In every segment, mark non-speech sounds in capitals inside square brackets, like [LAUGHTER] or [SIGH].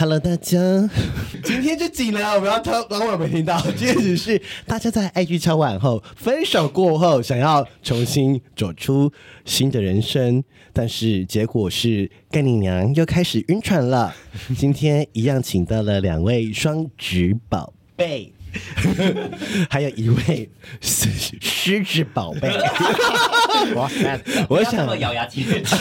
Hello，大家，[LAUGHS] 今天就紧了，我们要偷，刚刚我没听到，[LAUGHS] 今天只是大家在 IG 敲完后，分手过后想要重新走出新的人生，但是结果是干你娘又开始晕船了。今天一样请到了两位双子宝贝。[LAUGHS] 还有一位狮子宝贝，[LAUGHS] 哇塞！我想咬牙切齿。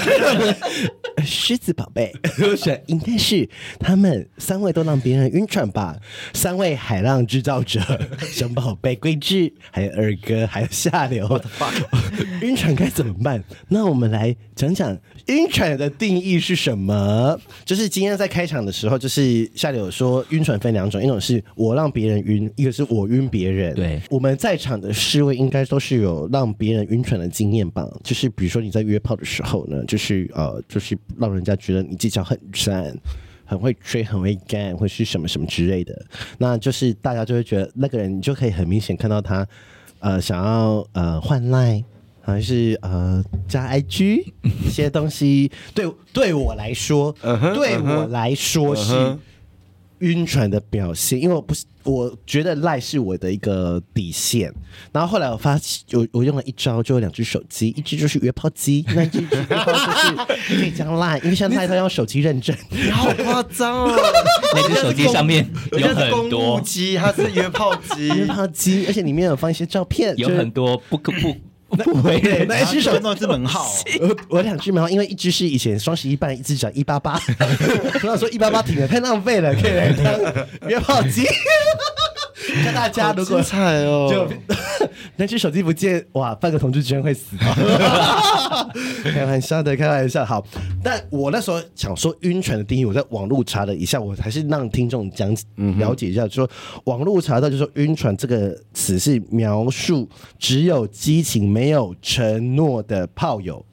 [LAUGHS] 狮子宝贝，我想应该是他们三位都让别人晕船吧？三位海浪制造者，熊宝贝、桂枝，还有二哥，还有下流。晕船该怎么办？那我们来讲讲晕船的定义是什么？就是今天在开场的时候，就是下流说晕船分两种，一种是我让别人晕。一个是我晕别人，对，我们在场的四位应该都是有让别人晕船的经验吧？就是比如说你在约炮的时候呢，就是呃，就是让人家觉得你技巧很赞，很会吹，很会干，或是什么什么之类的，那就是大家就会觉得那个人，你就可以很明显看到他呃想要呃换赖，还是呃加 IG [LAUGHS] 一些东西。对，对我来说，uh -huh, 对我来说是。Uh -huh. 晕船的表现，因为我不是，我觉得赖是我的一个底线。然后后来我发现，我我用了一招，就有两只手机，一只就是约炮机，[LAUGHS] 那一只约炮就是可以加赖，因为像赖他要手机认证。你好夸张哦！[LAUGHS] 那只手机上面有很多机，它是约炮机，约炮机，而且里面有放一些照片，有很多不可不。不回的，那一只手弄只门号，[LAUGHS] 我我两只门号，因为一只是以前双十一办，一只讲一八八，[LAUGHS] 我想说一八八挺了，太浪费了，可以来当约炮机。[LAUGHS] [LAUGHS] 看大家如果惨哦，[LAUGHS] 就 [LAUGHS] 那只手机不见，哇，半个同志居然会死啊！开玩笑的，开玩笑。好，但我那时候想说晕船的定义，我在网络查了一下，我还是让听众讲了解一下，说网络查到就是说晕船这个词是描述只有激情没有承诺的炮友。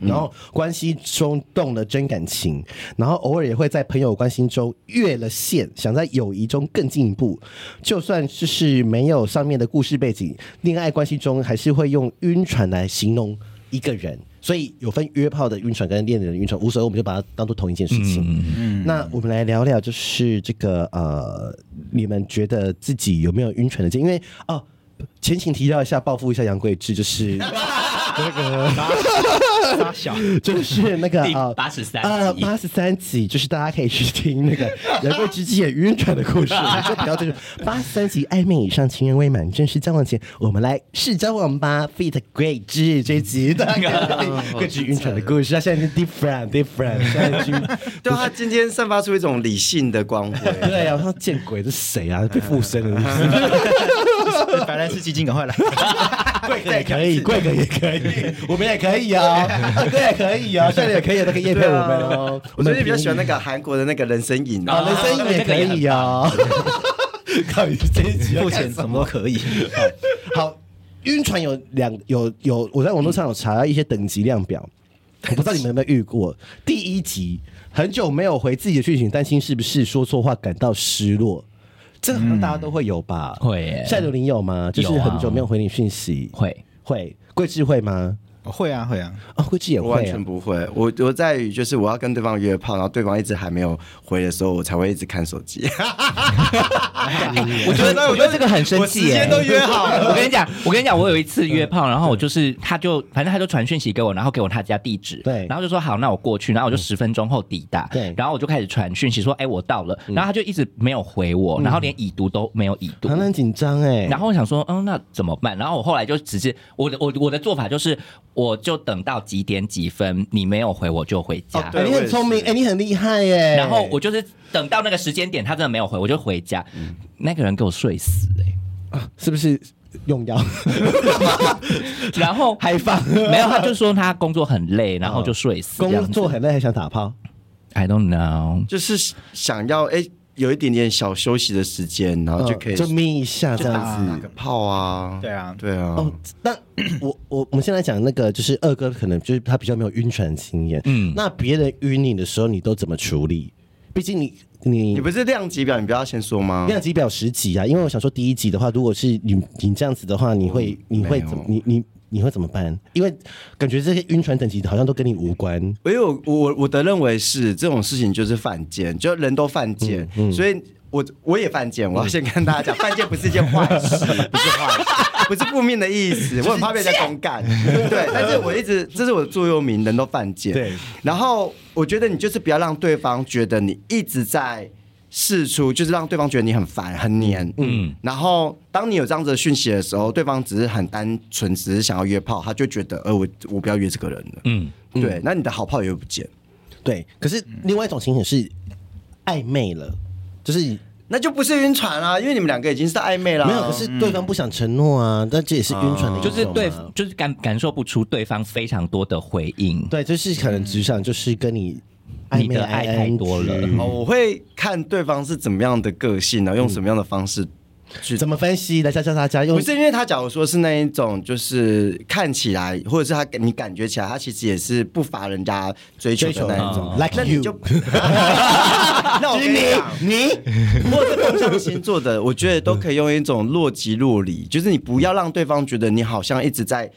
然后关系中动了真感情，然后偶尔也会在朋友关系中越了线，想在友谊中更进一步。就算就是没有上面的故事背景，恋爱关系中还是会用晕船来形容一个人。所以有分约炮的晕船跟恋人的晕船，无所谓，我们就把它当做同一件事情。嗯嗯。那我们来聊聊，就是这个呃，你们觉得自己有没有晕船的经验？因为哦，前情提要一下，报复一下杨贵智，就是 [LAUGHS] 那个。八小就是那个啊，八十三啊，八十三集，就是大家可以去听那个 [LAUGHS] 杨贵之妻也晕船的故事。[LAUGHS] 就比较这个八十三集暧昧以上，情人未满，正式交往前，我们来试交往吧。Feat. 贵智这一集的贵智晕船的故事，他现在是 different different，现在对他今天散发出一种理性的光辉。对啊，我说见鬼，这是谁啊？被附身了。白兰氏基金，赶快来！[LAUGHS] 贵哥也可以，贵哥也可以，[LAUGHS] 我们也可以 [LAUGHS] 啊，贵哥也可以啊，现在也可以，都可以业配我们哦。我最近比较喜欢那个韩国的那个人参饮啊，人参饮也可以啊。靠，这一集付钱什么都可以。好，晕船有两有有，我在网络上有查到一些等级量表，我不知道你们有没有遇过。第一集，很久没有回自己的讯息，担心是不是说错话，感到失落。这个好像大家都会有吧？嗯、会耶。赛刘林有吗？就是很久没有回你讯息，会会。桂智会吗？会啊会啊，啊贵智也会、啊，完全不会。我我在于就是我要跟对方约炮，然后对方一直还没有回的时候，我才会一直看手机。我觉得我觉得这个很生气耶。时间都约好了。我跟你讲，我跟你讲，我有一次约炮，然后我就是他就反正他就传讯息给我，然后给我他家地址，对，然后就说好，那我过去，然后我就十分钟后抵达，对，然后我就开始传讯息说，哎，我到了，然后他就一直没有回我，然后连已读都没有已读，很很紧张哎。然后我想说，嗯，那怎么办？然后我后来就直接，我的我我的做法就是，我就等到。几点几分？你没有回我就回家。哦、对，你很聪明，哎，你很厉害耶。然后我就是等到那个时间点，他真的没有回，我就回家。嗯、那个人给我睡死哎，啊，是不是用药？[LAUGHS] 然后 [LAUGHS] 还放？[LAUGHS] 没有，他就说他工作很累，然后就睡死。工作很累还想打炮？I don't know，就是想要哎。欸有一点点小休息的时间，然后就可以、嗯、就眯一下这样子，打个泡啊，对啊，对啊。哦，那我我我们先来讲那个，就是二哥可能就是他比较没有晕船经验，嗯，那别人晕你的时候，你都怎么处理？毕竟你你你不是量级表，你不要先说吗？量级表十级啊，因为我想说第一级的话，如果是你你这样子的话，你会、嗯、你会怎么你你？你会怎么办？因为感觉这些晕船等级好像都跟你无关。因为我我我的认为是这种事情就是犯贱，就人都犯贱，嗯嗯、所以我我也犯贱。我要先跟大家讲，[LAUGHS] 犯贱不是一件坏事，[LAUGHS] 不是坏事，不是负面的意思。[LAUGHS] 我很怕被人家公干，对。但是我一直这是我的座右铭，人都犯贱。对。然后我觉得你就是不要让对方觉得你一直在。释出就是让对方觉得你很烦很黏，嗯，然后当你有这样子的讯息的时候，对方只是很单纯，只是想要约炮，他就觉得，呃，我我不要约这个人了，嗯，对，那你的好炮也会不见，对。可是另外一种情形是暧昧了，就是那就不是晕船啊，因为你们两个已经是暧昧了，没有，可是对方不想承诺啊，但这也是晕船的一种，就是对，就是感感受不出对方非常多的回应，对，就是可能只想就是跟你。你的爱太多了，哦，我会看对方是怎么样的个性呢？用什么样的方式去怎么分析来教教大家？不是因为他假如说是那一种，就是看起来或者是他你感觉起来，他其实也是不乏人家追求的那一种。Like you，[LAUGHS] [LAUGHS] 那我跟你讲，你 [LAUGHS] 或者风象星座的，我觉得都可以用一种若即若离，就是你不要让对方觉得你好像一直在。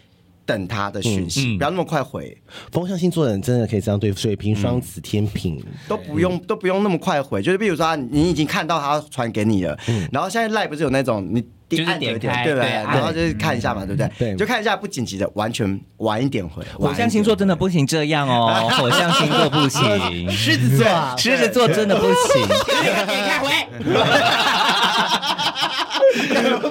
等他的讯息，不要那么快回。风象星座的人真的可以这样对水瓶、双子、天平都不用都不用那么快回。就是比如说，你已经看到他传给你了，然后现在赖不是有那种你点点开，对不对？然后就是看一下嘛，对不对？对，就看一下不紧急的，完全晚一点回。火象星座真的不行这样哦，火象星座不行，狮子座，狮子座真的不行。[LAUGHS] 点开回。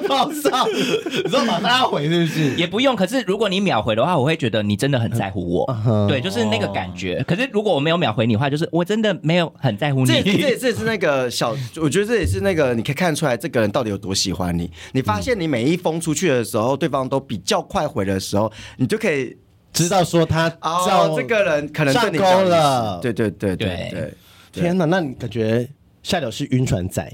马上，你说马上要回是不是？也不用。可是如果你秒回的话，我会觉得你真的很在乎我。Uh. 对，就是那个感觉。可是如果我没有秒回你的话，就是我真的没有很在乎你。这这也是那个小，我觉得这也是那个，你可以看出来这个人到底有多喜欢你。你发现你每一封出去的时候，对方都比较快回的时候，你就可以知道说他哦，这个人可能上钩了。对对对对对，对，天哪！那你感觉夏刘是晕船仔？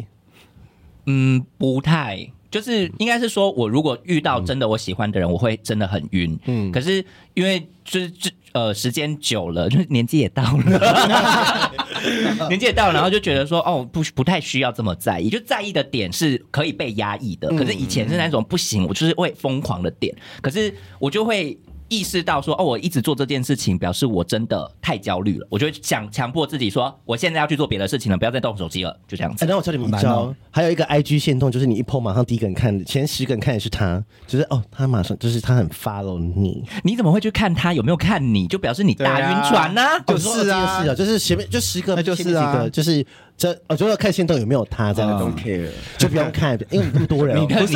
嗯，不太，就是应该是说，我如果遇到真的我喜欢的人，嗯、我会真的很晕。嗯，可是因为就是这呃时间久了，就是年纪也到了，[LAUGHS] 年纪也到了，然后就觉得说哦，不不太需要这么在意，就在意的点是可以被压抑的。可是以前是那种不行，我就是会疯狂的点，可是我就会。意识到说哦，我一直做这件事情，表示我真的太焦虑了。我就想强迫自己说，我现在要去做别的事情了，不要再动手机了，就这样子。哎，那我教你们一招，还有一个 IG 线动，就是你一 po 马上第一个人看，前十个人看的是他，就是哦，他马上就是他很 follow 你。你怎么会去看他有没有看你？就表示你大晕船呢？就是啊，是啊，就是前面就十个，就是啊，就是这我就要看线动有没有他这样。Don't care，就不用看，因为那么多人，[LAUGHS] 你看你十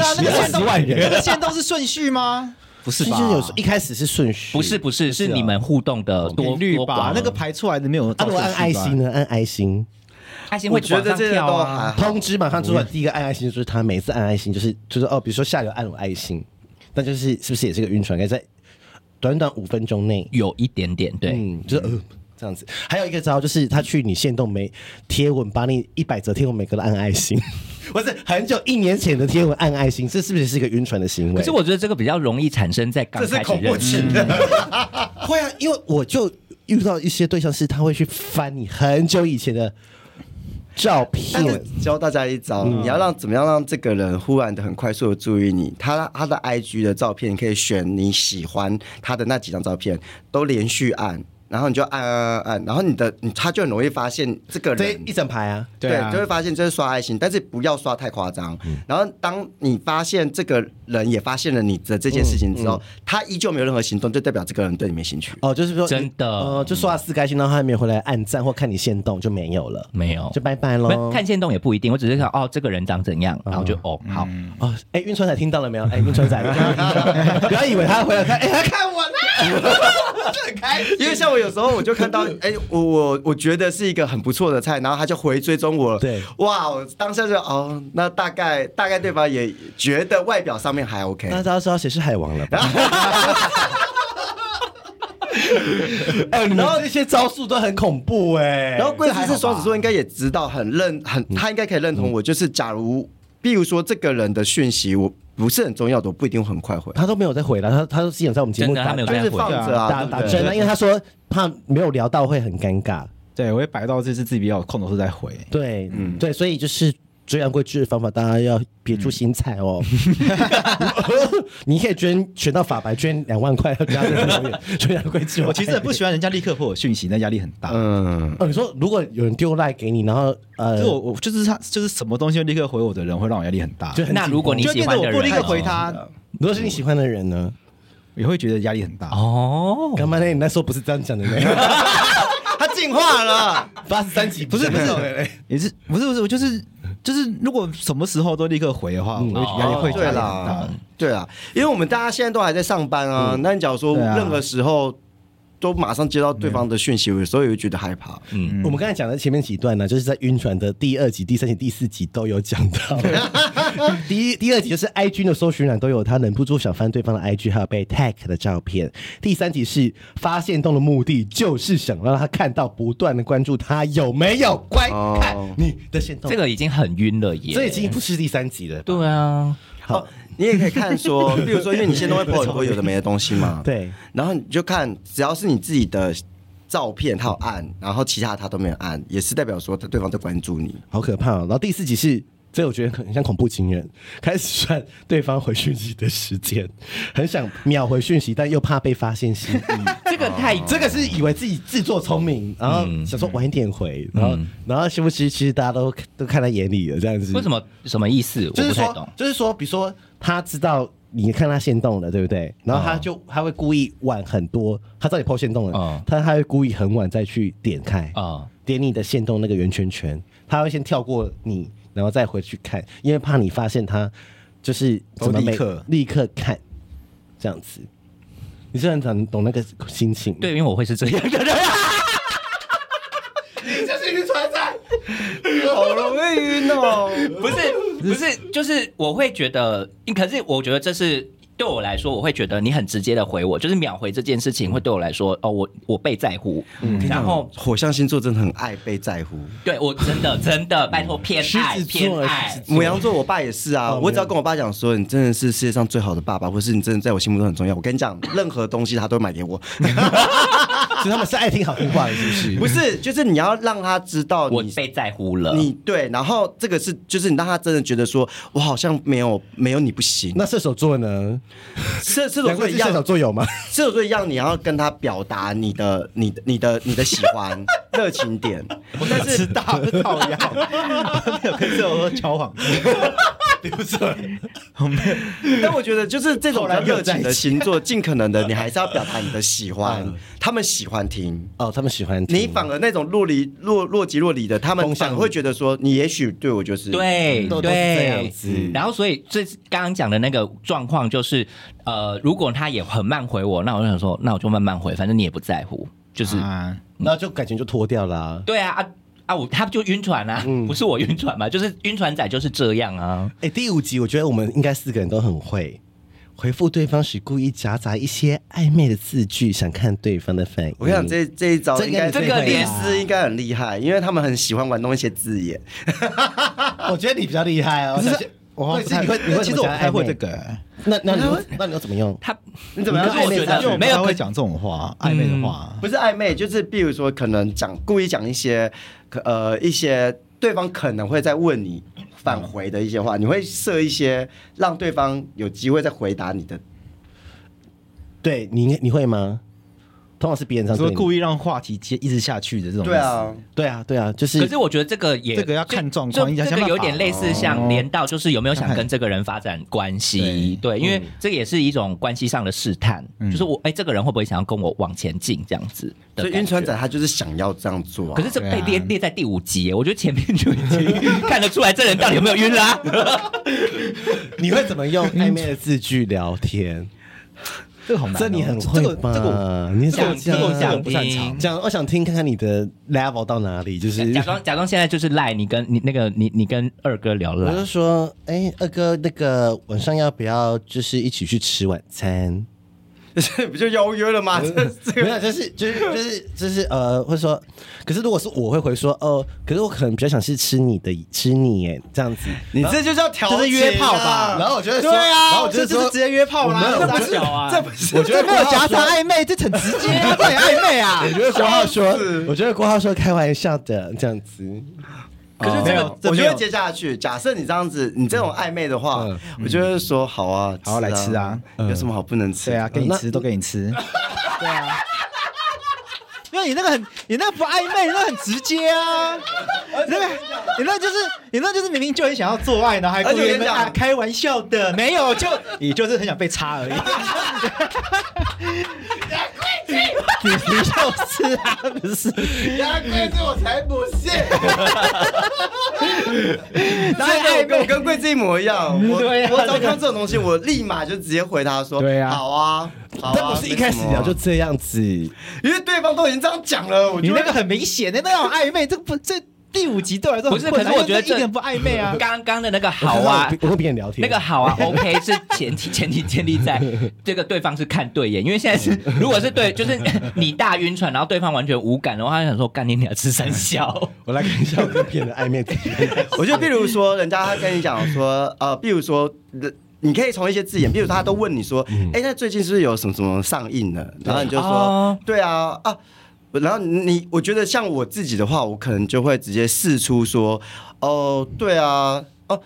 万人，那个线动是顺序吗？不是，就是有时候一开始是顺序，不是不是，是你们互动的多率吧？那个排出来的没有。如果按爱心呢？按爱心，爱心会觉得这个都通知马上出来，第一个按爱心就是他，每次按爱心就是就是哦，比如说下流按我爱心，那就是是不是也是个晕船？可以在短短五分钟内有一点点对，嗯，就是呃这样子。还有一个招就是他去你线动没贴文，把你一百则贴文每个都按爱心。不是很久一年前的贴文按爱心，这是不是是一个晕船的行为？可是我觉得这个比较容易产生在刚开始认识。这是恐怖情的。[LAUGHS] 会啊，因为我就遇到一些对象是他会去翻你很久以前的照片。教大家一招，嗯、你要让怎么样让这个人忽然的很快速的注意你？他他的 IG 的照片，你可以选你喜欢他的那几张照片，都连续按。然后你就按按按按，然后你的你他就很容易发现这个人一整排啊，对，就会发现这是刷爱心，但是不要刷太夸张。然后当你发现这个人也发现了你的这件事情之后，他依旧没有任何行动，就代表这个人对你没兴趣。哦，就是说真的，呃，就刷了四个爱心，然后他还没有回来按赞或看你线动就没有了，没有。就拜拜喽。看线动也不一定，我只是想哦，这个人长怎样，然后就哦好。哦，哎，运船仔听到了没有？哎，运船仔，[LAUGHS] 不要以为他回来看，哎，他看我呢，[LAUGHS] [LAUGHS] 就很开心。因为像我有时候我就看到。[LAUGHS] 哎，我我我觉得是一个很不错的菜，然后他就回追踪我了。对，哇，我当下就哦，那大概大概对方也觉得外表上面还 OK，那大家知道谁是海王了吧？[LAUGHS] 哎，然后那些招数都很恐怖哎。然后贵司是双子座，应该也知道很认很，他应该可以认同我。就是假如，比如说这个人的讯息我不是很重要的，我不一定很快回。他都没有再回了，他他都基本在我们节目打，就是放着啊，打打针啊，因为他说怕没有聊到会很尴尬。对，我会摆到这次自己比较空的时候再回。对，嗯，对，所以就是。追杨贵枝的方法，大家要别出心裁哦。[LAUGHS] 你可以捐选到法白，捐两万块要加入追杨贵枝。[LAUGHS] 我其实很不喜欢人家立刻回我讯息，那压力很大。嗯，哦，你说如果有人丢赖给你，然后呃，就我我就是他就是什么东西立刻回我的人，会让我压力很大。就那如果你喜欢的人，我不立刻回他，如果是你喜欢的人呢，也会觉得压力很大。哦，干嘛呢？你那时候不是这样讲的呢？[LAUGHS] 他进化了，八十三级不是不是，也是不是不是我就是。就是如果什么时候都立刻回的话，嗯、我压力会大。对啦，对啊，因为我们大家现在都还在上班啊。嗯、那你假如说任何时候都马上接到对方的讯息，有时候也会觉得害怕。嗯，我们刚才讲的前面几段呢，就是在晕船的第二集、第三集、第四集都有讲到。[LAUGHS] 第一、第二集就是 IG 的搜寻栏都有他忍不住想翻对方的 IG，还有被 tag 的照片。第三集是发现动的目的就是想让他看到，不断的关注他有没有观看你的限动。这个已经很晕了耶，这已经不是第三集了。对啊，好。你也可以看说，比如说，因为你现在都会 po 很多有的没的东西嘛，[LAUGHS] 对。然后你就看，只要是你自己的照片，他有按，然后其他他都没有按，也是代表说他对方在关注你，好可怕哦。然后第四集是，这我觉得很像恐怖情人，开始算对方回讯息的时间，很想秒回讯息，但又怕被发现心意。[LAUGHS] 这个太，这个是以为自己自作聪明，然后想说晚一点回，然后然后是不是其实大家都都看在眼里了，这样子。为什么？什么意思？我不太懂。就是说，比如说。他知道你看他限动了，对不对？然后他就他会故意晚很多，他知道你 po 限动了，嗯、他他会故意很晚再去点开，嗯、点你的限动那个圆圈圈，他会先跳过你，然后再回去看，因为怕你发现他就是怎么立刻立刻看这样子。你是很懂懂那个心情，对，因为我会是这样的人。[LAUGHS] [LAUGHS] 你就是晕船仔，[LAUGHS] 好容易晕哦，[LAUGHS] 不是。不是，就是我会觉得，可是我觉得这是对我来说，我会觉得你很直接的回我，就是秒回这件事情会对我来说，哦，我我被在乎。嗯，然后火象星座真的很爱被在乎。对，我真的真的拜托偏爱 [LAUGHS] 偏爱。母羊座，我爸也是啊，我只要跟我爸讲说，你真的是世界上最好的爸爸，或是你真的在我心目中很重要。我跟你讲，任何东西他都买给我。[LAUGHS] 其实他们是爱听好听话的，是不是？[LAUGHS] 不是，就是你要让他知道你我被在乎了。你对，然后这个是，就是你让他真的觉得说，我好像没有没有你不行。那射手座呢？[LAUGHS] 射射手座一样，射手座有吗？射手座一样，你要跟他表达你的、你的、你的、你的喜欢热情点。我但是大讨厌，没有跟射手座交往。不对，[LAUGHS] [LAUGHS] 但我觉得就是这种热情的星座，尽可能的你还是要表达你的喜欢，他们喜欢听哦，他们喜欢听。你反而那种若离若若即若离的，他们反而会觉得说，你也许对我就是对对这样子。然后所以这刚刚讲的那个状况就是，呃，如果他也很慢回我，那我就想说，那我就慢慢回，反正你也不在乎，就是，那就感情就脱掉了。对啊。啊，我他就晕船啊，嗯、不是我晕船嘛，就是晕船仔就是这样啊。哎、欸，第五集我觉得我们应该四个人都很会回复对方时，故意夹杂一些暧昧的字句，想看对方的反应。我跟你讲，这这一招应该这个律师应该很厉害，因为他们很喜欢玩弄一些字眼。[LAUGHS] 我觉得你比较厉害哦。我不太会，其实我不太会这个。那那你那你要怎么用？他你怎么样？我觉得没有会讲这种话，暧昧的话，不是暧昧，就是比如说可能讲故意讲一些，呃，一些对方可能会在问你返回的一些话，你会设一些让对方有机会再回答你的。对你，你会吗？通常是别人这样说，故意让话题接一直下去的这种。对啊，对啊，对啊，就是。可是我觉得这个也这个要看状况，这个有点类似像连到，就是有没有想跟这个人发展关系？对，因为这也是一种关系上的试探，就是我哎，这个人会不会想要跟我往前进这样子？所以晕船仔他就是想要这样做。可是这被列列在第五集，我觉得前面就已经 [LAUGHS] 看得出来这人到底有没有晕啦。[LAUGHS] 你会怎么用暧昧的字句聊天？这个好难，这你很会吧？这个你想听，想不擅长讲，我想听看看你的 level 到哪里，就是假装假装现在就是赖你跟你那个你你跟二哥聊了，我就说，哎，二哥，那个晚上要不要就是一起去吃晚餐？这 [LAUGHS] 不就邀约了吗？这这个没有，就是就是就是就是呃，会说，可是如果是我会回说，哦，可是我可能比较想是吃你的，吃你耶，这样子，你这就叫调情啊，这是约炮吧然后我就会说，对啊，然后我就会说这是直接约炮啦，没有这不是我觉得啊，这不是我觉得没有夹杂暧昧，这很直接啊，这很暧昧啊我。觉得郭浩说，我觉得郭浩说开玩笑的这样子，可是这没有个，我就会这没有接下去。假设你这样子，你这种暧昧的话嗯，我就会说好啊，好好来吃啊，有什么好不能吃？对啊，给你吃都给你吃。[LAUGHS] 对啊，[LAUGHS] 因为你那个很，你那个不暧昧，你那个很直接啊。你那个，你那就是，你那就是明明就很想要做爱，然后还故意跟开玩笑的，没有，就你就是很想被插而已。你就是啊，不是？牙龟这我才不信。[LAUGHS] 然后我跟我跟贵子一模一样，我啊我只要看到这种东西，我立马就直接回他说，对啊好啊，好啊但不是一开始聊就，这样子，因为对方都已经这样讲了，我就会你那个很明显的那种暧昧，这不这第五集对我来说不是，可是我觉得这一点不暧昧啊。[LAUGHS] 刚刚的那个好啊，我跟别人聊天，那个好啊，[LAUGHS] OK 是前提前提建立在这个对方是看对眼，因为现在是 [LAUGHS] 如果是对，就是你大晕船，然后对方完全无感的话，他想说干你俩吃三小，我来看一下我跟别人的暧昧。我觉得，比如说，人家他跟你讲说，呃，比如说，你可以从一些字眼，比如说他都问你说，哎、那最近是不是有什么什么上映了？然后你就说，哦对啊，啊。然后你，我觉得像我自己的话，我可能就会直接试出说，哦，对啊，哦，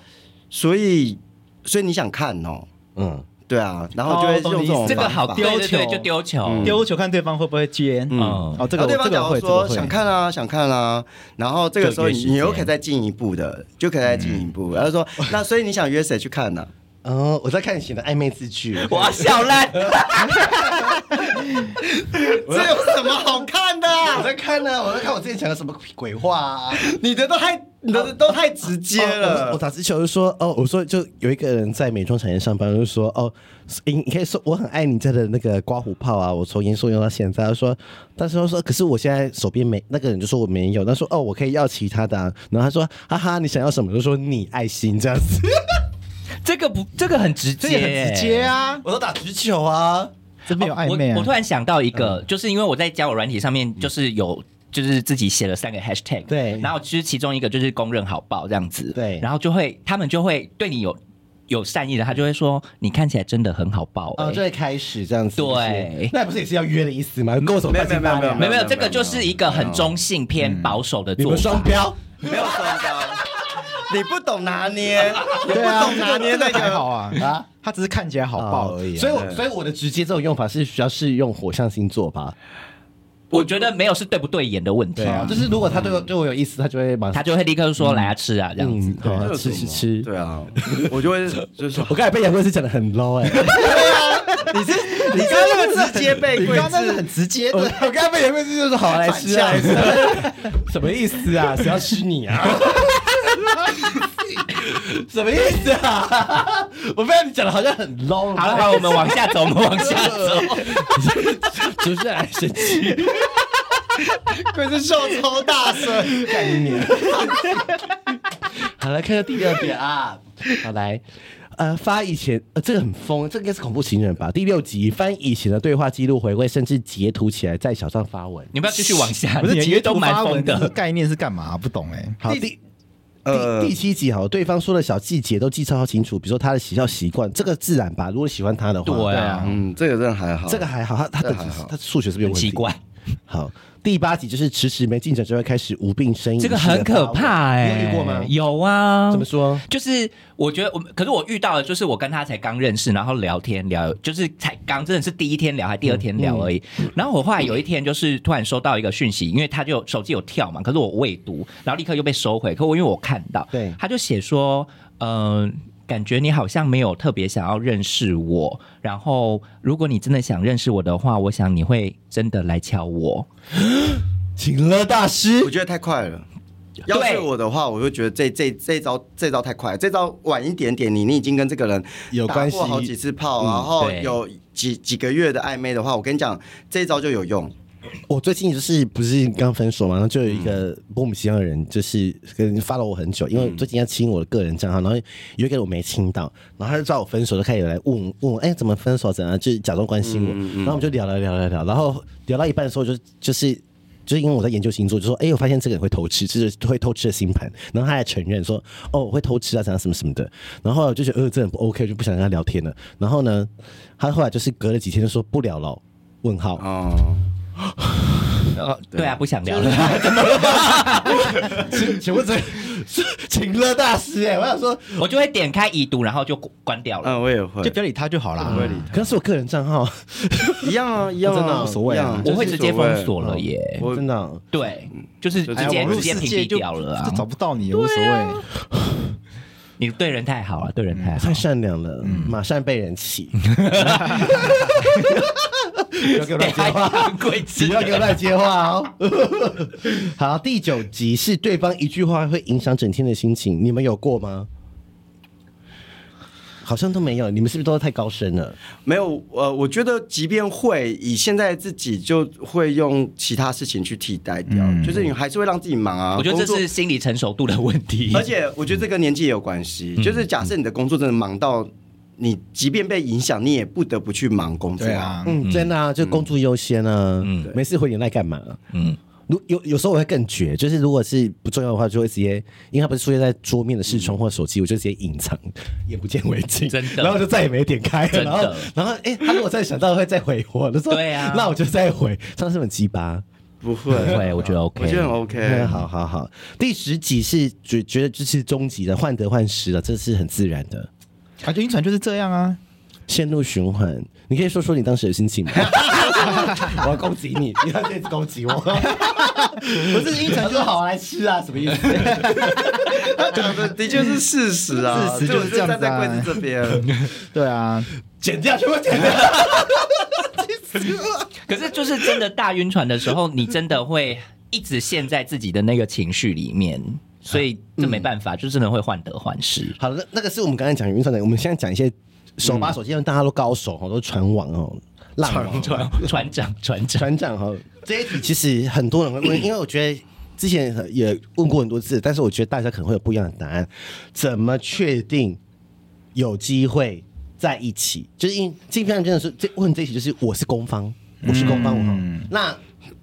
所以，所以你想看哦，嗯，对啊，然后就会用这种这个好方法。丢丢球。就丢球，嗯。丢球看对方会不会接。嗯。哦，这个对方假如这个会，说想看啊，想看啊，然后这个时候你又可以再进一步的，就可以再进一步。然后说，那所以你想约谁去看呢？哦，我在看你写的暧昧字句，我要笑烂。[LAUGHS] 这有什么好看的啊？我在看呢，我在看我之前讲的什么鬼话啊。你的都太，你的都太直接了我。打直球就说哦，我说就有一个人在美妆产业上班，我就说哦，你你可以说我很爱你家的那个刮胡泡啊，我从研究用到现在。他说，但是他说可是我现在手边没，那个人就说我没有，他说哦，我可以要其他的、啊。然后他说哈哈，你想要什么？就说你爱心这样子。这个不，这个很直接，这也很直接啊，我都打直球啊，这没有暧昧啊。我。我突然想到一个，就是因为我在交友软体上面，就是有。就是自己写了三个 hashtag，对然后其实其中一个就是公认好报这样子，对然后就会他们就会对你有有善意的，他就会说你看起来真的很好报、欸，哦，就会开始这样子。对那不是也是要约的意思吗？跟我什么没有没有没有没有没有没有，这个就是一个很中性偏保守的你们做法。双标。没有双标，你不懂拿捏，你不对啊，懂拿捏那个好个。啊啊他只是看起来好爆而已啊。所以我，所以我的直接这种用法是需要适用火象星座吧？我觉得没有是对不对眼的问题，对啊，就是如果他对我对我有意思，他就会马上他就会立刻说来啊吃啊这样子。嗯，好啊，吃吃吃。对啊，我就会就是说，我刚才被杨贵是讲的很 low 哎，你是你刚刚那么直接被你刚刚那是很直接我的，我刚才被杨贵是就说好来吃啊，来吃啊，[LAUGHS] 什么意思啊？谁要吃你啊？[LAUGHS] 什么意思啊？[LAUGHS] 我被你讲的好像很 low。好了好了，我们往下走，[LAUGHS] 我们往下走。就是来生气，贵是笑超大声。干你！好，来看下第二点啊。好来，呃，发以前呃，这个很疯，这个应该是恐怖情人吧？第六集翻以前的对话记录回味，甚至截图起来在小上发文。你们要继续往下，不是截图发文疯的。这概念是干嘛？不懂哎。好，第呃第第七集好，对方说的小细节都记超清楚，比如说他的喜笑习惯，这个自然吧？如果喜欢他的话，对啊，嗯，这个真的还好，这个还好，他他的他数学是不是有问题？奇怪。好，第八集就是迟迟没进展就会开始无病呻吟，这个很可怕哎、你有遇过吗？有啊，怎么说？就是我觉得我，可是我遇到的，就是我跟他才刚认识，然后聊天聊，就是才刚真的是第一天聊，还第二天聊而已。然后我后来有一天就是突然收到一个讯息，因为他就手机有跳嘛，可是我未读，然后立刻又被收回。可我因为我看到，对他就写说，嗯、感觉你好像没有特别想要认识我，然后如果你真的想认识我的话，我想你会真的来敲我。[GASPS] 请了大师我，觉得太快了。要是我的话，我就觉得这这这招这招太快了，这招晚一点点，你你已经跟这个人有关系过好几次炮，嗯然后有几几个月的暧昧的话，我跟你讲，这招就有用。我最近就是不是刚分手嘛，然后就有一个波姆西洋的人，就是跟发了我很久，因为最近要清我的个人账号，然后有一个人我没清到，然后他就知道我分手，就开始来问问我，哎、欸，怎么分手？怎样？就假装关心我，然后我们就聊了聊聊聊，然后聊到一半的时候就就是。就是因为我在研究星座，就说，哎、欸，我发现这个人会偷吃，就是会偷吃的星盘，然后他还承认说，哦，我会偷吃啊，怎样什么什么的，然后就觉得，呃，这很不 OK，就不想跟他聊天了。然后呢，他后来就是隔了几天就说不聊了，问号。哦 [LAUGHS] 呃，对啊，不想聊了。[LAUGHS] 请请问这情勒大师哎，我想说，我就会点开已读，然后就关掉了。嗯，我也会，就不要理他就好了。不会理他，可是我个人账号 [LAUGHS] 一样啊，一样，真的无所谓啊。我会直接封锁了耶，真的。对，就是直接直接屏蔽掉了啊，找不到你无所谓。你对人太好了，对人太好，太善良了，马上被人气。[LAUGHS] 不要给我乱接话，[LAUGHS] 不要给我乱接话哦。[LAUGHS] 好，第九集是对方一句话会影响整天的心情，你们有过吗？好像都没有，你们是不是都太高深了？没有，呃，我觉得即便会，以现在自己就会用其他事情去替代掉，嗯、就是你还是会让自己忙啊。我觉得这是心理成熟度的问题，而且我觉得这跟年纪也有关系。嗯、就是假设你的工作真的忙到。你即便被影响，你也不得不去忙工作啊。嗯，真的啊，就工作优先啊。嗯，没事回你那干嘛？嗯，如有有时候我会更绝，就是如果是不重要的话，就会直接，因为它不是出现在桌面的视窗或手机，我就直接隐藏，眼不见为净。真的，然后就再也没点开。然后，然后，哎，他如果再想到会再回我，就说对啊，那我就再回。这样是很鸡巴？不会，不会，我觉得 OK，我觉得很 OK。[LAUGHS] 好好好，第十集是觉觉得这是终极的患得患失了，这是很自然的。感觉晕船就是这样啊。陷入循环，你可以说说你当时的心情吗？[LAUGHS] 我要攻击你，你要这样子攻击我。[LAUGHS] 不是晕船就好来吃啊，什么意思？讲的的确是事实啊，事实就是这样子啊。站在柜子这边，对啊，剪掉，全部剪掉。[LAUGHS] 可是就是真的大晕船的时候，你真的会一直陷在自己的那个情绪里面，所以这没办法，嗯、就真的会患得患失。好了，那那个是我们刚才讲晕船的，我们现在讲一些。手把手，因为大家都高手哈，都船王哦，浪船船船长船长船长哈。这一题其实很多人会问，因为我觉得之前也问过很多次，但是我觉得大家可能会有不一样的答案。怎么确定有机会在一起？就是因为基本上真的是这问这一题，就是我是攻方，我是攻方，我哈。那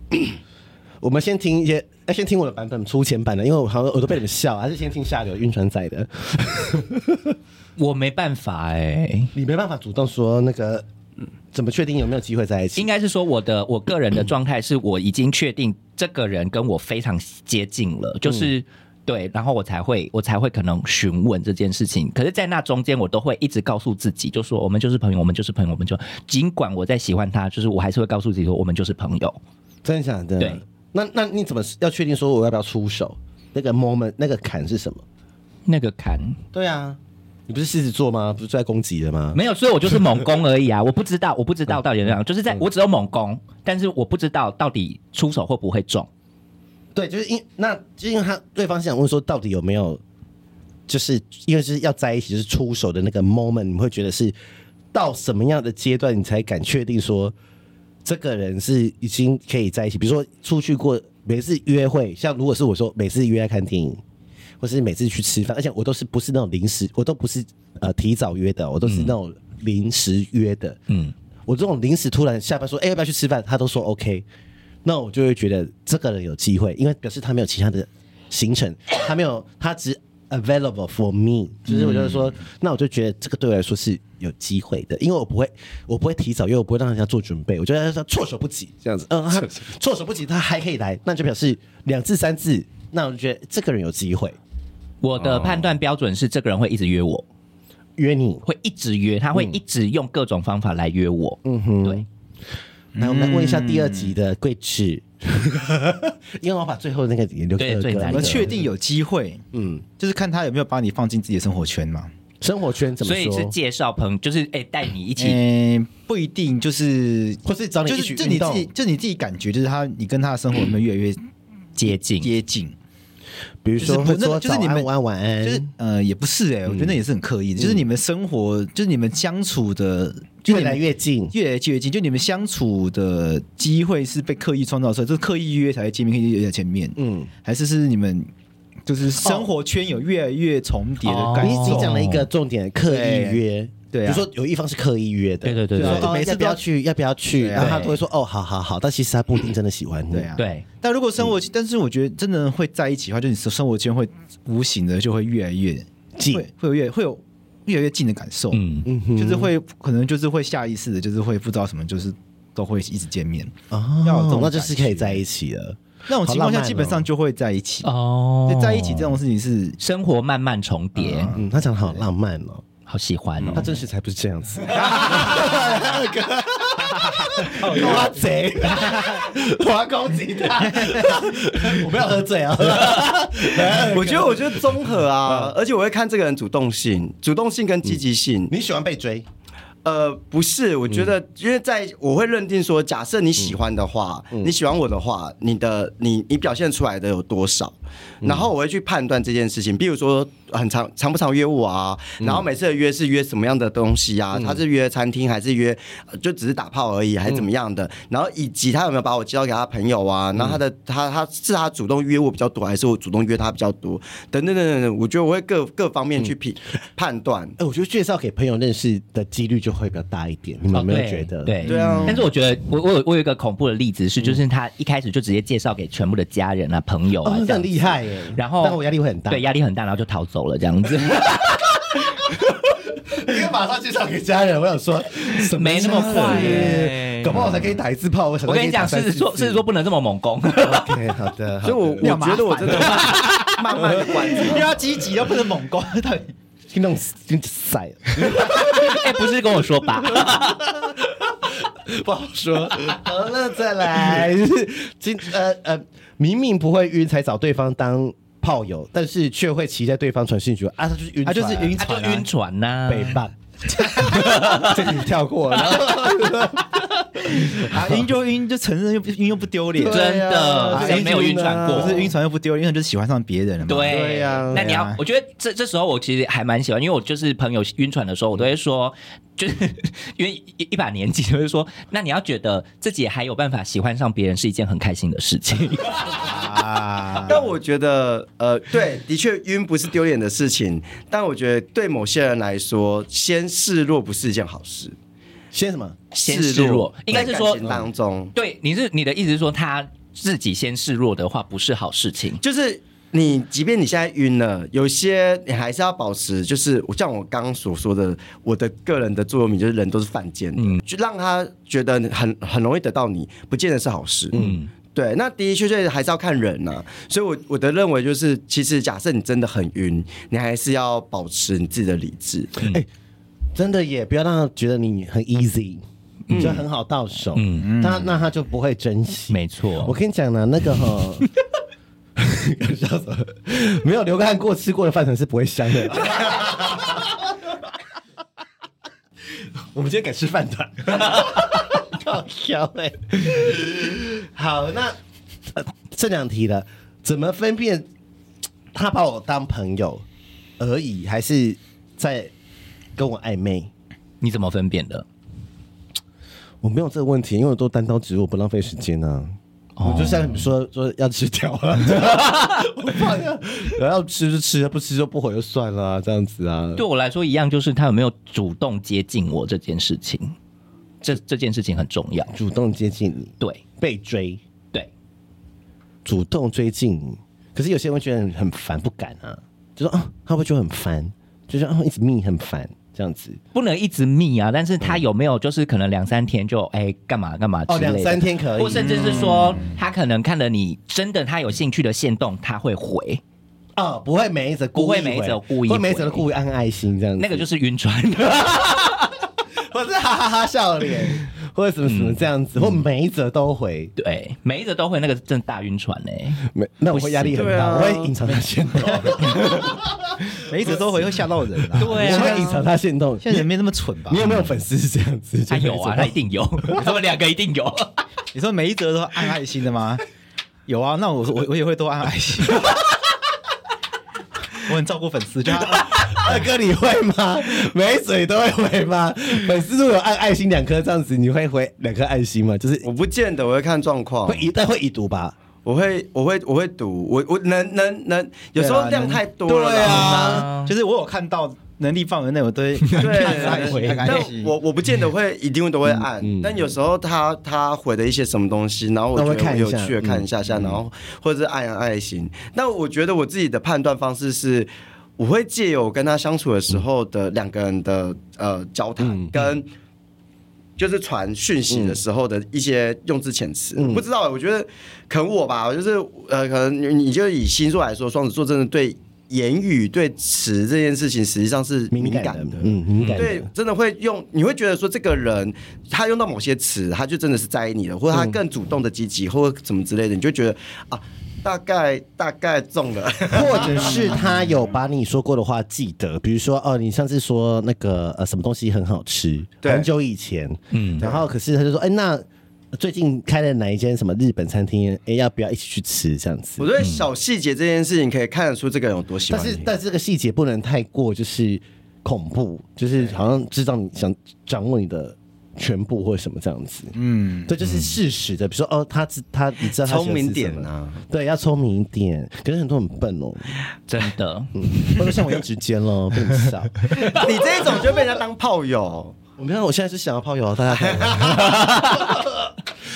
[CLEARS THROAT] 我们先听一些，要先听我的版本，出前版的，因为我好像我都被你们笑，还是先听下流晕船仔的。[LAUGHS] 我没办法哎、欸，你没办法主动说那个，怎么确定有没有机会在一起？应该是说我的我个人的状态是我已经确定这个人跟我非常接近了，就是、嗯、对，然后我才会我才会可能询问这件事情。可是，在那中间，我都会一直告诉自己，就说我们就是朋友，我们就是朋友，我们就尽管我在喜欢他，就是我还是会告诉自己说我们就是朋友。真的假的？对。那那你怎么要确定说我要不要出手？那个 moment 那个坎是什么？那个坎？对啊。你不是狮子座吗？不是在攻击的吗？没有，所以我就是猛攻而已啊！[LAUGHS] 我不知道，我不知道到底怎样，就是在我只有猛攻，但是我不知道到底出手会不会中。对，就是因那，就因为他对方是想问说，到底有没有，就是因为是要在一起，就是出手的那个 moment，你们会觉得是到什么样的阶段，你才敢确定说这个人是已经可以在一起？比如说出去过每次约会，像如果是我说每次约来看电影。或是每次去吃饭，而且我都是不是那种临时，我都不是呃提早约的，我都是那种临时约的。嗯，我这种临时突然下班说，哎、欸，要不要去吃饭？他都说 OK，那我就会觉得这个人有机会，因为表示他没有其他的行程，他没有，他只 available for me，就是我就是说，嗯、那我就觉得这个对我来说是有机会的，因为我不会，我不会提早因为，我不会让人家做准备，我觉得他措手不及这样子，嗯，他 [LAUGHS] 措手不及，他还可以来，那就表示两次三次，那我就觉得这个人有机会。我的判断标准是，这个人会一直约我，约你？会一直约，他会一直用各种方法来约我。嗯哼，对。来，我们来问一下第二集的贵池，[LAUGHS] 因为我把最后那个留给最难。我们确定有机会，嗯，就是看他有没有把你放进自己的生活圈嘛？生活圈怎么说？所以是介绍朋友，就是哎带你一起。嗯，不一定，就是或是找你一起就你自己，就你自己感觉，就是他，你跟他的生活有没有越来越接近？接近。比如说会说就是你们早安晚安晚安，就是呃，也不是哎、我觉得那也是很刻意的，就是你们生活，就是你们相处的越来越近。越来越近，就你们相处的机会是被刻意创造出来，就是刻意约才会见面，刻意约在前面，嗯，还是是你们就是生活圈有越来越重叠的感你受？你讲了一个重点，刻意约。对啊。比如说有一方是刻意约的，对对对就说每次都要去，要不要去，啊。然后他都会说哦，好好好，但其实他不一定真的喜欢你。对啊，。对，但如果生活，但是我觉得真的会在一起的话，就你生活圈会无形的就会越来越近会。会有越会有越来越近的感受，嗯，嗯哼。就是会可能就是会下意识的，就是会不知道什么，就是都会一直见面。哦，那就是可以在一起了。那种情况下，基本上就会在一起。哦。就在一起这种事情是生活慢慢重叠，嗯，他讲的好浪漫哦，好喜欢哦他。真实才不是这样子。[LAUGHS] 挖贼，[LAUGHS] 我要攻击他，[LAUGHS] 我不要喝醉啊！我觉得，我觉得综合啊，而且我会看这个人主动性、主动性跟积极性。你喜欢被追？呃，不是，我觉得，因为在我会认定说，假设你喜欢的话，你喜欢我的话，你的你你表现出来的有多少，然后我会去判断这件事情。比如说，很常常不常约我啊，然后每次的约是约什么样的东西啊？他是约餐厅还是约呃就只是打炮而已，还是怎么样的？然后以及他有没有把我介绍给他朋友啊？然后他的他他是他主动约我比较多，还是我主动约他比较多？等等等等等，我觉得我会各各方面去评判断。[LAUGHS] 哎，我觉得介绍给朋友认识的几率就会比较大一点。你们有没有觉得？对对啊但是我觉得我我有我有一个恐怖的例子是，就是他一开始就直接介绍给全部的家人啊、朋友啊哦，这很这样厉害耶。然后但我压力会很大。对，压力很大，然后就逃走了这样子。[LAUGHS] 因为马上介绍给家人，我想说，没那么快耶耶搞不好我才可以打一次炮。我我跟你讲，狮子座狮子座不能这么猛攻。OK，好的，[LAUGHS] 所以我，我觉得我真的 [LAUGHS] 慢慢的观察。因为他积极又不能猛攻，到底听众听晒了，哎，不是跟我说吧？不好说。好，了再来，就是今呃呃，明明不会晕，才找对方当炮友，但是却会骑在对方传讯息啊，他就是晕船啊，他就是晕他就船啊晕船呐。北半，[LAUGHS] 这个你跳过了。然后啊，晕就晕，就承认又不晕又不丢脸，真的，啊谁没有晕船过？不是晕船又不丢脸，因为就是喜欢上别人了嘛。对对呀那你要啊，我觉得这这时候我其实还蛮喜欢，因为我就是朋友晕船的时候，我都会说，[LAUGHS] 就是因为一一把年纪，就会说，那你要觉得自己还有办法喜欢上别人，是一件很开心的事情。啊，但我觉得，呃，对，的确晕不是丢脸的事情，但我觉得对某些人来说，先示弱不是一件好事。先什么？先示弱，应该是说在感情当中，对，你是你的意思是说，他自己先示弱的话，不是好事情。就是你，即便你现在晕了，有些你还是要保持，就是我像我刚刚所说的，我的个人的座右铭就是人都是犯贱的，嗯就让他觉得很很容易得到你，不见得是好事。嗯，对，那的的确确还是要看人呐、所以我我的认为就是，其实假设你真的很晕，你还是要保持你自己的理智。真的也不要让他觉得你很 easy，你就很好到手，嗯那那他就不会珍惜。没错。我跟你讲呢，那个哈，[LAUGHS] 笑什么？没有流汗过吃过的饭团是不会香的。[LAUGHS] 我们今天改吃饭团，[LAUGHS] 好笑哎。好，那、呃、这两题了，怎么分辨他把我当朋友而已，还是在跟我暧昧？你怎么分辨的？我没有这个问题，因为我都单刀直入，我不浪费时间啊。我就像你说说要吃掉了，[LAUGHS] 我怕要要吃就吃，不吃就不回就算了、啊，这样子啊。对我来说一样，就是他有没有主动接近我这件事情，这这件事情很重要。主动接近你，对被追，对，主动追近你。可是有些人会觉得很烦，不敢啊，就说啊，他会觉得很烦，就是啊一直密很烦这样子。不能一直密啊，但是他有没有就是可能两三天就哎干嘛干嘛之哦，类的，两三天可以，或甚至是说他可能看了你真的他有兴趣的线动，他会回，哦，不会每一则故意不会每一则回故意不会每一则回故意按爱心这样子。那个就是晕船。[LAUGHS] 我是哈哈哈笑脸，或者什么什么这样子，或每一则都回。对，每一则都回，那个真的大晕船呢、没，那我会压力很大，啊我会隐藏他线动，[LAUGHS] 每一则都回会吓到人啊。对我会隐藏他线动。现在人没那么蠢吧？你有没有粉丝是这样子？他有啊，[LAUGHS] 他一定有，[LAUGHS] 他们两个一定有。你说每一则都按爱心的吗？有啊，那我我我也会多按爱心。我很照顾粉丝，就他二哥你会吗？没水都会回吗？粉丝如果有按爱心两颗这样子，你会回两颗爱心吗？就是我不见得，我会看状况。会一，但会已读吧？我会，我会，我会读。我我能能能，有时候量太多了。对啊，就是我有看到能力范围内，我都会 [LAUGHS] 对回。但我我不见得会一定都会按，但有时候他他回的一些什么东西，然后我觉得有趣的看一下下，然后或者是按爱心。那我觉得我自己的判断方式是，我会借由跟他相处的时候的两个人的呃交谈跟。就是传讯息的时候的一些用字遣词，嗯、不知道，我觉得可能我吧，我就是呃，可能你你就以星座来说，双子座真的对言语、对词这件事情，实际上是敏感的，感的嗯，敏感的，对，真的会用，你会觉得说这个人他用到某些词，他就真的是在意你了，或者他更主动的积极，或者什么之类的，你就觉得啊。大概大概中了，或者是他有把你说过的话记得，比如说哦，你上次说那个呃什么东西很好吃，很久以前，嗯，然后可是他就说，哎，那最近开了哪一间什么日本餐厅？哎，要不要一起去吃？这样子，我觉得小细节这件事情可以看得出这个人有多喜欢你，但是但是这个细节不能太过，就是恐怖，就是好像知道你想掌握你的。全部或什么这样子，嗯，这就是事实的。比如说，哦，他他你知道他聪明点啊，对，要聪明一点。可是很多很笨哦，真的，嗯，或者像我一样直接咯，[LAUGHS] 不能笑。你这一种就被人家当炮友。我没有，我现在是想要炮友，大家看。[LAUGHS]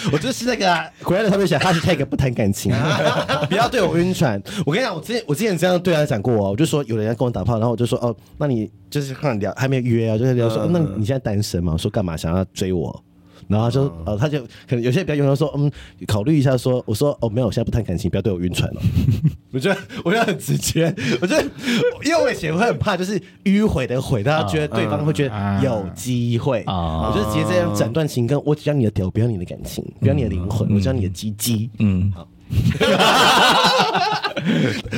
[LAUGHS] 我就是那个回来的特别想他是 hashtag 不谈感情，[LAUGHS] 不要对我晕船。我跟你讲，我之前我之前这样对他讲过哦，我就说有人要跟我打炮，然后我就说哦，那你就是看聊还没有约啊，就是聊说，那你现在单身吗？我说干嘛想要追我？然后他就呃，他就可能有些比较勇的说，嗯，考虑一下说，我说哦，没有，我现在不谈感情，不要对我晕船了。[LAUGHS] 我觉得我觉得很直接，我觉得因为我以前会很怕，就是迂回的回，大家觉得对方会觉得有机会啊。我就直接这样斩断情根，我只要你的屌，不要你的感情，不要你的灵魂，我只要你的鸡鸡。嗯，好。[LAUGHS]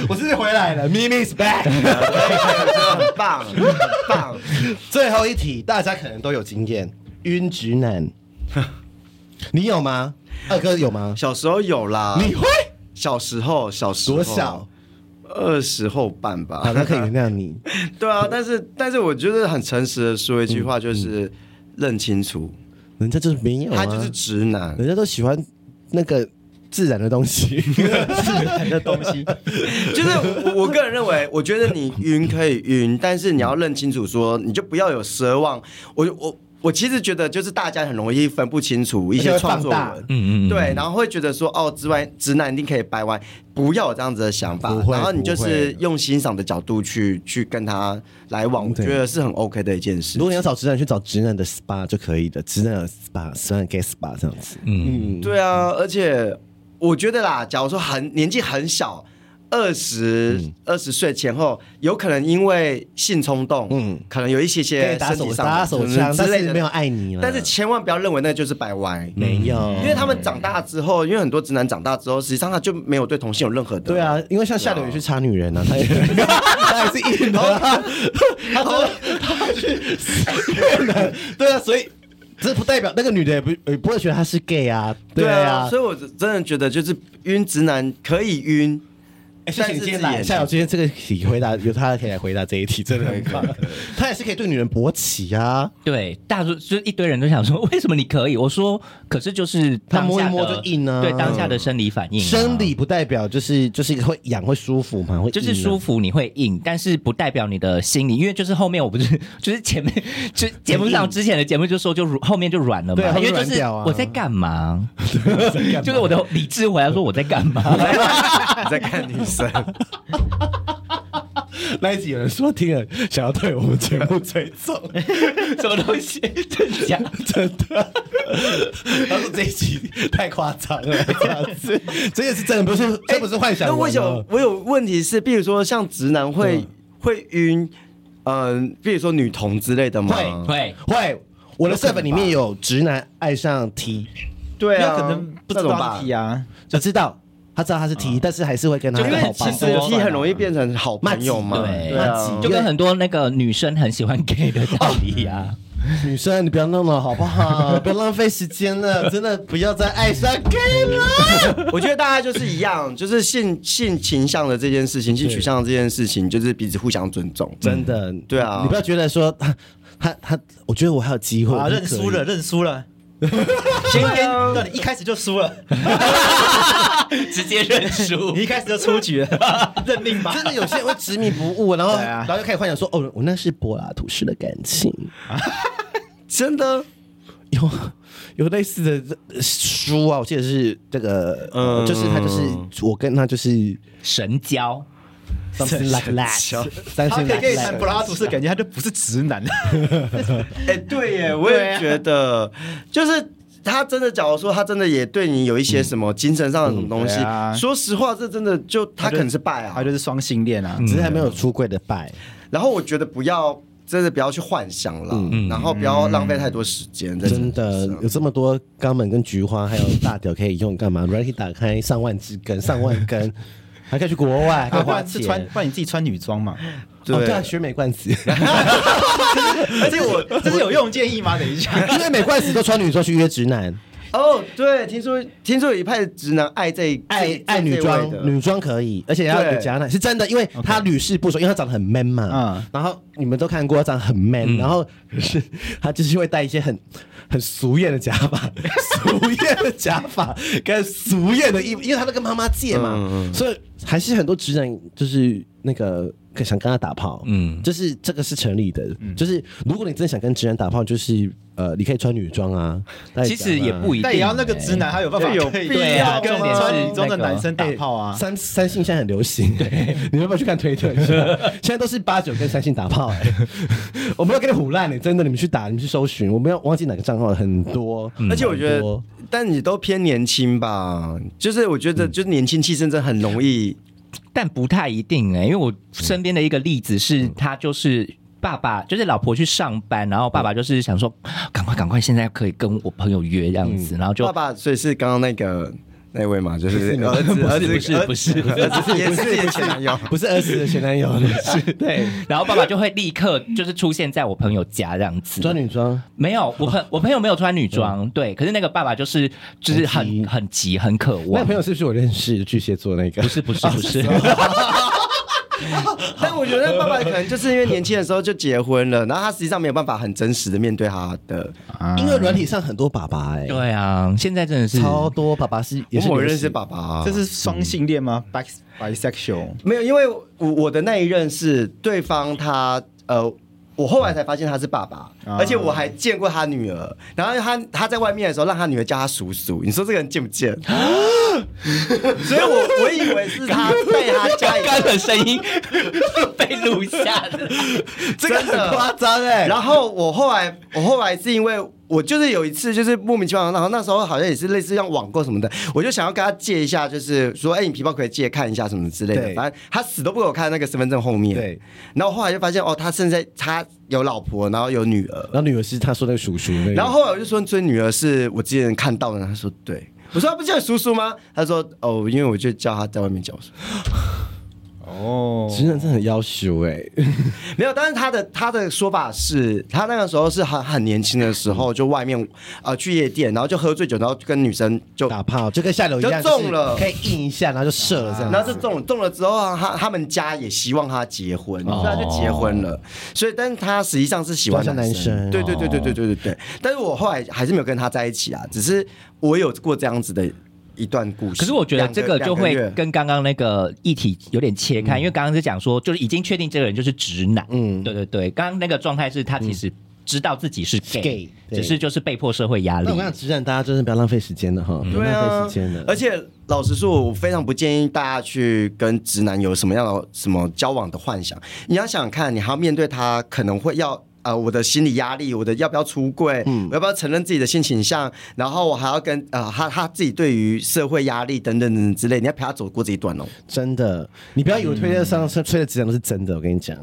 我是回来了，Mimi's back，[LAUGHS] 很棒，很棒。最后一题，大家可能都有经验，晕直男。[LAUGHS] 你有吗？二哥有吗？小时候有啦。你会？小时候，小时候多小？二十后半吧。好，那可以原谅你。[LAUGHS] 对啊，但是但是我觉得很诚实的说一句话，就是认清楚，人家就是没有，他就是直男，人家都喜欢那个自然的东西，[LAUGHS] 自然的东西。就是我我个人认为，我觉得你晕可以晕，但是你要认清楚，说你就不要有奢望。我我。我其实觉得，就是大家很容易分不清楚一些创作文，嗯嗯，对，然后会觉得说，哦，直弯直男一定可以掰弯，不要有这样子的想法，然后你就是用欣赏的角度去去跟他来往，我觉得是很 OK 的一件事。如果你要找直男，去找直男的 SPA 就可以的，直男的 SPA，直男 gay SPA 这样子。嗯，对啊，而且我觉得啦，假如说很年纪很小。二十二十岁前后，有可能因为性冲动，嗯，可能有一些些身体上打手枪之类的，没有爱你了。但是千万不要认为那就是白歪，没有，因为他们长大之后，因为很多直男长大之后，实际上他就没有对同性有任何的。对啊，因为像夏刘也去插女人啊，他也 [LAUGHS] 他也是硬的，[LAUGHS] 他说他去越南，[LAUGHS] 对啊，所以这不代表那个女的也不也不会觉得他是 gay 啊，对啊，所以我真的觉得就是晕直男可以晕。谢谢你今天来，夏友今天这个题回答由他可以来回答这一题，真的很棒。[LAUGHS] 他也是可以对女人勃起啊，对，大多就一堆人都想说，为什么你可以？我说，可是就是他摸一摸就硬啊，对，当下的生理反应，生理不代表就是就是会痒会舒服嘛，会就是舒服你会硬，但是不代表你的心理，因为就是后面我不是就是前面 [LAUGHS] 就节目上之前的节目就说就后面就软了嘛，因为就是我在干嘛？[LAUGHS] 就是我的理智回来说我在干嘛？你在看女生。[LAUGHS] 那一集有人说听了想要对我们节目追踪，[LAUGHS] 什么东西？真假？真的？他说这一集太夸张了，[LAUGHS] 这样子，这也是真的，不是这不是幻想。那为什么我有问题是，比如说像直男会会晕，嗯，比如说女同之类的吗？会会会。我的社本里面有直男爱上 T，对啊，可能不知道 T 啊，就知道。他知道他是 T，但是还是会跟他好。因为其实 T 很容易变成好朋友嘛，对，就跟很多那个女生很喜欢 gay 的道理啊。女生你不要弄了好不好？[LAUGHS] 不要浪费时间了，真的不要再爱上 gay 了。[LAUGHS] 我觉得大家就是一样，就是性性倾向的这件事情，性取向的这件事情，就是彼此互相尊重。真的，对啊，你不要觉得说他他他，我觉得我还有机会，啊，认输了，认输了。[LAUGHS] 今天对你一开始就输了，[LAUGHS] 直接认输，你 [LAUGHS] 一开始就出局了，认命吧。真的有些人会执迷不悟，然后、啊、然后就开始幻想说，哦，我那是柏拉图式的感情，真的？有有类似的书啊，我记得是这个，嗯，就是他就是我跟他就是神交。Something [LAUGHS] like that，他可以跟你谈柏拉图式感觉，他就不是直男。[LAUGHS] 哎、欸，对耶，我也觉得，就是他真的，假如说他真的也对你有一些什么精神上的什么东西，嗯啊、说实话，这真的就他可能是拜啊，他就是双性恋啊，只是还没有出柜的拜。然后我觉得不要，真的不要去幻想了，嗯、然后不要浪费太多时间。真的有这么多肛门跟菊花，还有大屌可以用干嘛？软体打开上万支根，上万根。[LAUGHS] 还可以去国外，还换是穿换你自己穿女装嘛？对，对啊，学美冠词。[LAUGHS] [LAUGHS] 而且我这是有用建议吗？等一下，[LAUGHS] 因为美冠词都穿女装去约直男。哦，对，听说听说有一派直男爱这爱爱女装，女装可以，而且要有夹奶，是真的，因为他屡试不爽，因为他长得很 man 嘛。嗯。然后你们都看过，他长得很 man，然后是他就是会戴一些很很俗艳的假发，[LAUGHS] 俗艳的假发跟俗艳的衣服，因为他都跟妈妈借嘛，所以还是很多直男就是那个。想跟他打炮，嗯，就是这个是成立的，嗯、就是如果你真的想跟直男打炮，就是呃，你可以穿女装啊。[LAUGHS] 其实也不一定，但也要那个直男他有办法有必要跟穿女装的男生打炮啊。三三性现在很流行，对，[LAUGHS] 你要不要去看推特？[LAUGHS] 现在都是八九跟三性打炮，哎，我没有跟你唬烂，你真的，你们去打，你们去搜寻，我没有忘记哪个账号，很多，而且我觉得，但你都偏年轻吧，就是我觉得，就是年轻气真的很容易。但不太一定哎、欸，因为我身边的一个例子是，他就是爸爸，就是老婆去上班，然后爸爸就是想说，赶快赶快，现在可以跟我朋友约这样子，然后就爸爸，所以是刚刚那个。那位嘛，就是儿子，儿子不是不是，儿子也是前男友，不是儿子的前男友，是对。然后爸爸就会立刻就是出现在我朋友家这样子，穿女装？没有，我朋我朋友没有穿女装，对。可是那个爸爸就是就是很很急很渴望。那朋友是不是我认识巨蟹座那个？不是不是不是。[LAUGHS] 但我觉得爸爸可能就是因为年轻的时候就结婚了，然后他实际上没有办法很真实的面对他的，因为软体上很多爸爸哎、欸，对啊，现在真的是。超多爸爸是也是我认识爸爸、啊，这是双性恋吗？bi bisexual 没有，因为我我的那一任是对方他呃。我后来才发现他是爸爸，而且我还见过他女儿。然后他他在外面的时候，让他女儿叫他叔叔。你说这个人贱不贱？[LAUGHS] 所以我我以为是他被他家里刚刚的声音 [LAUGHS] 被录下 [LAUGHS] 的，这个很夸张哎。然后我后来我后来是因为。我就是有一次，就是莫名其妙，然后那时候好像也是类似像网购什么的，我就想要跟他借一下，就是说，哎、欸，你皮包可以借看一下什么之类的。对反正他死都不给我看那个身份证后面。对。然后后来就发现，哦，他现在他有老婆，然后有女儿，然后女儿是他说那个叔叔。然后后来我就说，这女儿是我之前看到的。他说，对。我说，他不叫叔叔吗？他说，哦，因为我就叫他在外面叫叔。哦，直男真的很要求哎，[LAUGHS] 没有，但是他的他的说法是他那个时候是很很年轻的时候，就外面啊、呃、去夜店，然后就喝醉酒，然后跟女生就打炮，就跟下流一样，就中了，可以硬一下，然后就射了这样。然后就中了，中了之后，他他们家也希望他结婚，所以他就结婚了。所以，但是他实际上是喜欢男生，对对对对对对对对。但是我后来还是没有跟他在一起啊，只是我有过这样子的。一段故事，可是我觉得这个就会跟刚刚那个议题有点切开，因为刚刚是讲说，就是已经确定这个人就是直男，嗯，对对对，刚刚那个状态是他其实知道自己是 gay，只是就是被迫社会压力。那我想直男，大家真的不要浪费时间了哈，不要浪费时间了。而且老实说，我非常不建议大家去跟直男有什么样的什么交往的幻想。你要想想看，你还要面对他可能会要。呃，我的心理压力，我的要不要出柜，嗯，我要不要承认自己的性倾向，然后我还要跟呃他他自己对于社会压力等等等等之类，你要陪他走过这一段哦。真的，你不要以为推特上推的直男都是真的，我跟你讲。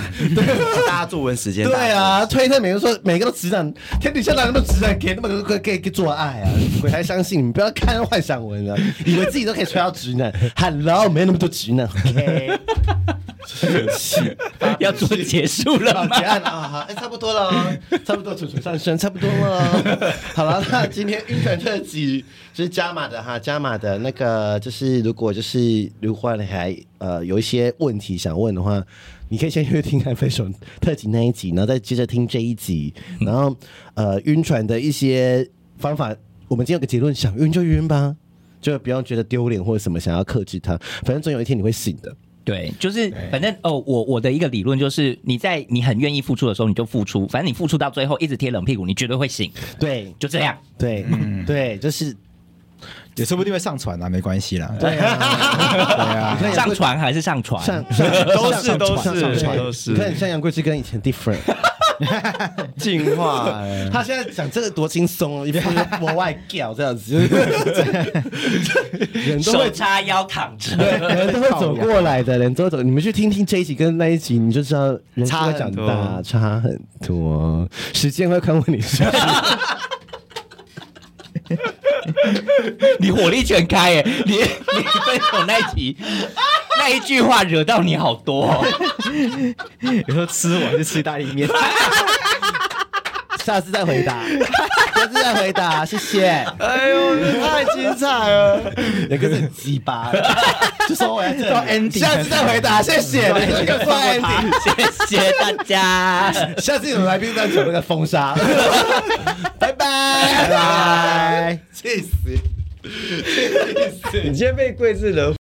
[LAUGHS] 对，大家作文时间。对啊，推特每个说每个都直男，天底下哪那么多直男给那么多个可以做爱啊？鬼才相信？你不要看幻想文啊，[LAUGHS] 以为自己都可以吹到直男。Hello，没那么多直男。OK。[LAUGHS] 要做结束了吗？结案啊，好，哎，差不多了哦，差不多，楚楚上身，差不多了。好了，那今天晕船特辑就是加码的哈，加码的那个就是如果就是如果你还呃有一些问题想问的话，你可以先去听看分手特辑那一集，然后再接着听这一集，然后呃晕船的一些方法，我们今天有个结论，想晕就晕吧。就不要觉得丢脸或者什么，想要克制它，反正总有一天你会醒的。对，就是反正哦，我我的一个理论就是，你在你很愿意付出的时候，你就付出，反正你付出到最后一直贴冷屁股，你绝对会醒。对，就这样。对，嗯，对，就是也说不定会上传啊，没关系啦。对啊，对啊，[LAUGHS] 上传还是上传？上都是都是都是。你看像杨贵妃跟以前 different。[LAUGHS] 进化，他现在讲这个多轻松哦，一边往外叫这样子，人都会叉腰躺着，人都会走过来的，人都走。你们去听听这一集跟那一集，你就知道人差长大差很多，时间会看问你是。[LAUGHS] [LAUGHS] 你火力全开耶！你你分手那一集那一句话惹到你好多，哦。[LAUGHS] 有时候吃完就吃意大利面，[LAUGHS] 下次再回答，[LAUGHS] 下次再回答，谢谢。哎呦，你太精彩了，那个是鸡巴，[LAUGHS] 就说我要做 ending，下次再回答，谢谢。这个做 ending，谢谢大家。下次有来宾再讲那个封杀，拜 [LAUGHS] 拜拜拜，气死，气死！你今天被桂志惹。